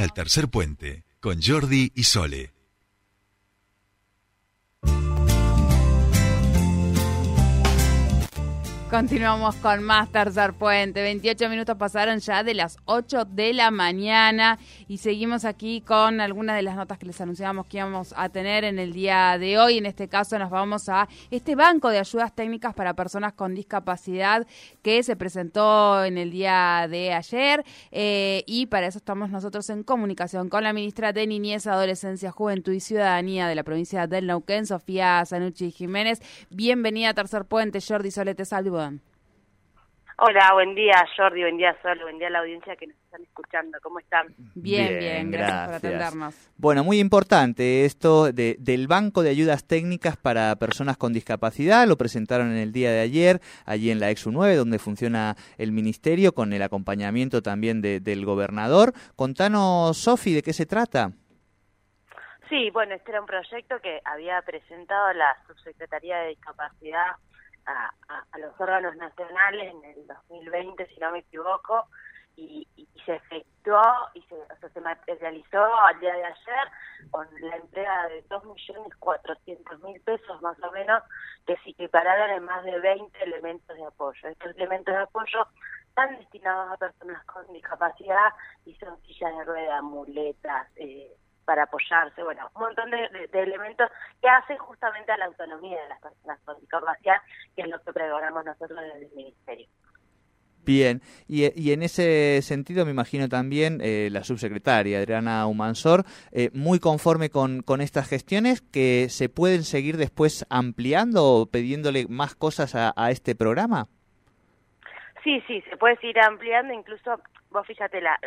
Al tercer puente con Jordi y Sole. Continuamos con más Tercer Puente. 28 minutos pasaron ya de las 8 de la mañana y seguimos aquí con algunas de las notas que les anunciábamos que íbamos a tener en el día de hoy. En este caso nos vamos a este banco de ayudas técnicas para personas con discapacidad que se presentó en el día de ayer eh, y para eso estamos nosotros en comunicación con la ministra de Niñez, Adolescencia, Juventud y Ciudadanía de la provincia del Neuquén, Sofía Sanucci Jiménez. Bienvenida a Tercer Puente, Jordi Solete, Hola, buen día Jordi, buen día Sol, buen día a la audiencia que nos están escuchando. ¿Cómo están? Bien, bien, gracias, por atendernos. Bueno, muy importante esto de, del Banco de Ayudas Técnicas para Personas con Discapacidad. Lo presentaron en el día de ayer, allí en la EXU 9, donde funciona el ministerio, con el acompañamiento también del gobernador. Contanos, Sofi, ¿de qué se trata? Sí, bueno, este era un proyecto que había presentado la Subsecretaría de Discapacidad a, a, los órganos nacionales en el 2020, si no me equivoco, y, y, se efectuó y se, o se materializó al día de ayer con la entrega de 2.400.000 pesos más o menos, que se equipararon en más de 20 elementos de apoyo. Estos elementos de apoyo están destinados a personas con discapacidad y son sillas de rueda, muletas, eh, para apoyarse, bueno, un montón de, elementos que hacen justamente a la autonomía de las personas con discapacidad, que es lo que pregonamos nosotros desde el Ministerio. Bien, y, en ese sentido me imagino también eh, la subsecretaria Adriana Humansor, eh, muy conforme con, con estas gestiones que se pueden seguir después ampliando o pidiéndole más cosas a, a este programa. Sí, sí, se puede seguir ampliando, incluso vos fíjate, la,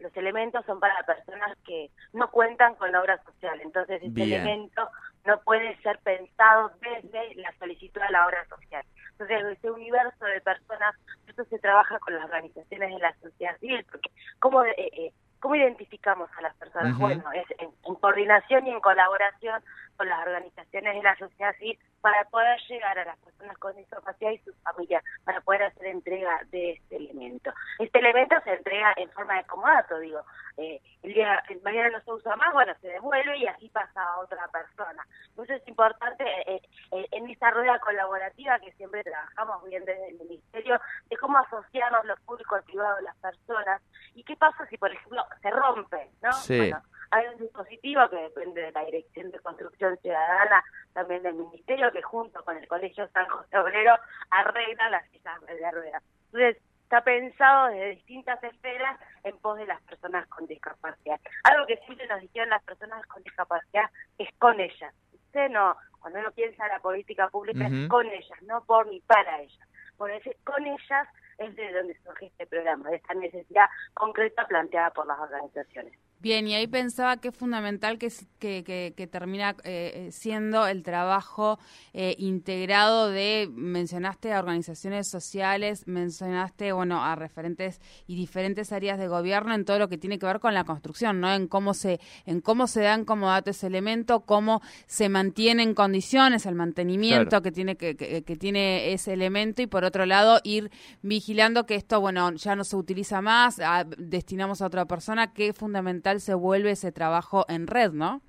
los elementos son para personas que no cuentan con la obra social, entonces este elemento no puede ser pensado desde la solicitud a la obra social. Entonces, ese universo de personas, esto se trabaja con las organizaciones de la sociedad civil, porque ¿cómo, eh, eh, ¿cómo identificamos a las personas? Bueno, es en, coordinación y en colaboración con las organizaciones de la sociedad civil para poder llegar a las personas con discapacidad y sus familias, para poder entrega de este elemento. Este elemento se entrega en forma de comodato, digo, eh, el día el mañana no se usa más, bueno, se devuelve y así pasa a otra persona. Entonces es importante eh, eh, en esta rueda colaborativa que siempre trabajamos bien desde el Ministerio, de cómo asociarnos los públicos, privados, las personas, y qué pasa si, por ejemplo, se rompe, ¿no? Bueno, hay un dispositivo que depende de la Dirección de Construcción Ciudadana, también del Ministerio, que junto con el Colegio San José Obrero arregla las sillas de ruedas. Entonces, está pensado desde distintas esferas en pos de las personas con discapacidad. Algo que siempre nos dijeron las personas con discapacidad es con ellas. Usted no, cuando uno piensa en la política pública es con ellas, no por ni para ellas. Por eso, con ellas es de donde surge este programa, de esta necesidad concreta planteada por las organizaciones. Bien, y ahí pensaba que es fundamental que, que, que, termina eh, siendo el trabajo eh, integrado de, mencionaste a organizaciones sociales, mencionaste, bueno, a referentes y diferentes áreas de gobierno en todo lo que tiene que ver con la construcción, ¿no? En cómo se, en cómo se dan como dato ese elemento, cómo se mantiene en condiciones el mantenimiento que tiene que, que, tiene ese elemento y por otro lado ir vigilando que esto, bueno, ya no se utiliza más, destinamos a otra persona, que es fundamental se vuelve ese trabajo en red, ¿no?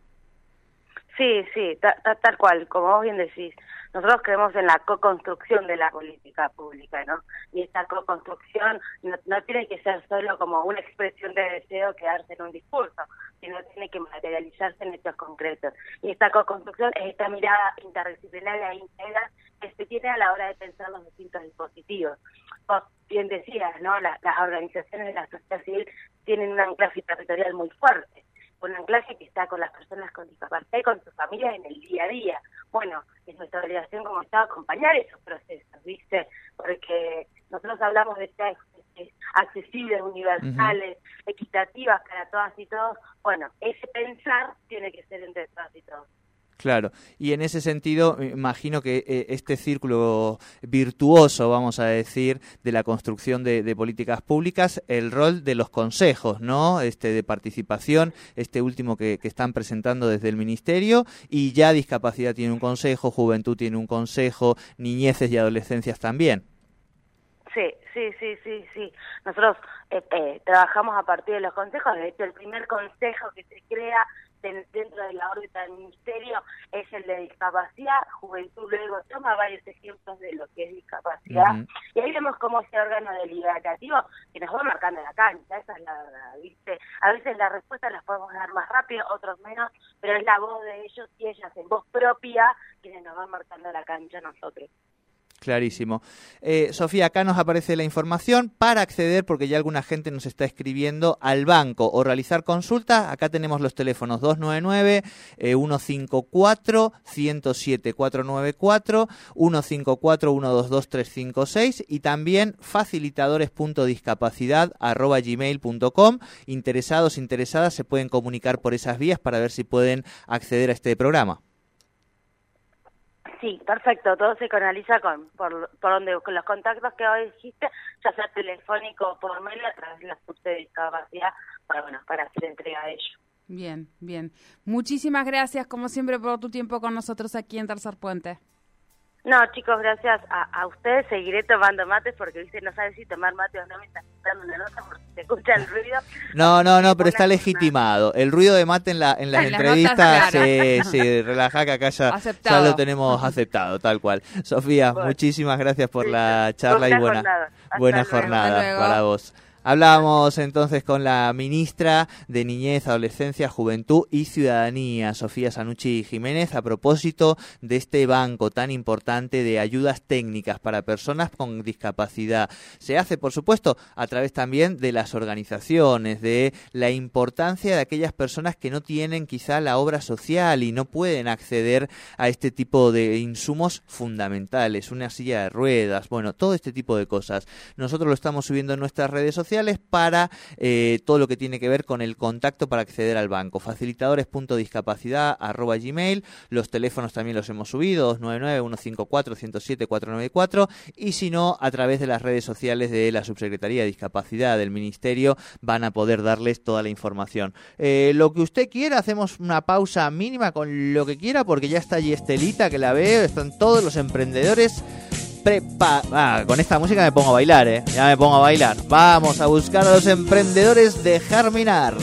Sí, sí, tal cual, como vos bien decís. Nosotros creemos en la co-construcción de la política pública, ¿no? Y esta co-construcción no, tiene que ser solo como una expresión de deseo quedarse en un discurso, sino tiene que materializarse en hechos concretos. Y esta co-construcción es esta mirada interdisciplinaria e integral que se tiene a la hora de pensar los distintos dispositivos. Vos bien decías, ¿no? las organizaciones de la sociedad civil tienen un anclaje territorial muy fuerte, un anclaje que está con las personas con discapacidad y con sus familias en el día a día. Bueno, es nuestra obligación como Estado acompañar esos procesos, ¿viste? Porque nosotros hablamos de ser accesibles, universales, equitativas para todas y todos. Bueno, ese pensar tiene que ser entre todas y todos. Claro, y en ese sentido, imagino que eh, este círculo virtuoso, vamos a decir, de la construcción de, políticas públicas, el rol de los consejos, ¿no? Este de participación, este último que, están presentando desde el ministerio, y ya discapacidad tiene un consejo, juventud tiene un consejo, niñeces y adolescencias también. Sí, sí, sí, sí, sí. Nosotros eh, eh, trabajamos a partir de los consejos. De hecho, el primer consejo que se crea dentro de la órbita del ministerio es el de discapacidad. Juventud luego toma varios ejemplos de lo que es discapacidad. Y ahí vemos cómo ese órgano deliberativo que nos va marcando la cancha. Esa es la verdad, ¿viste? A veces las respuestas las podemos dar más rápido, otros menos, pero es la voz de ellos y ellas en voz propia quienes nos van marcando la cancha a nosotros. Clarísimo. Eh, Sofía, acá nos aparece la información para acceder, porque ya alguna gente nos está escribiendo al banco o realizar consulta. Acá tenemos los teléfonos 299-154-107-494, 154-122-356 y también facilitadores.discapacidad.gmail.com. Interesados, interesadas se pueden comunicar por esas vías para ver si pueden acceder a este programa. Sí, perfecto. Todo se canaliza con por, por donde con los contactos que hoy dijiste, ya sea telefónico o por mail a través de la de discapacidad para bueno para hacer entrega de ello. Bien, bien. Muchísimas gracias como siempre por tu tiempo con nosotros aquí en Tercer Puente. No, chicos, gracias a, a, ustedes. Seguiré tomando mates porque, viste, no sabes si tomar mate o no. Me está escuchando una nota porque se escucha el ruido. No, no, no, pero está legitimado. El ruido de mate en, la, en las entrevistas se, relaja que acá ya, lo tenemos aceptado, tal cual. Sofía, muchísimas gracias por la charla y buena buena jornada para vos. Hablábamos entonces con la ministra de Niñez, Adolescencia, Juventud y Ciudadanía, Sofía Sanucci Jiménez, a propósito de este banco tan importante de ayudas técnicas para personas con discapacidad. Se hace, por supuesto, a través también de las organizaciones, de la importancia de aquellas personas que no tienen quizá la obra social y no pueden acceder a este tipo de insumos fundamentales, una silla de ruedas, bueno, todo este tipo de cosas. Nosotros lo estamos subiendo en nuestras redes sociales para eh, todo lo que tiene que ver con el contacto para acceder al banco. Facilitadores.discapacidad arroba gmail. Los teléfonos también los hemos subido, 299-154-107-494 y si no, a través de las redes sociales de la Subsecretaría de Discapacidad del Ministerio van a poder darles toda la información. Eh, lo que usted quiera, hacemos una pausa mínima con lo que quiera porque ya está allí Estelita que la veo, están todos los emprendedores prepa ah, con esta música me pongo a bailar, ¿eh? Ya me pongo a bailar. Vamos a buscar a los emprendedores de Germinar.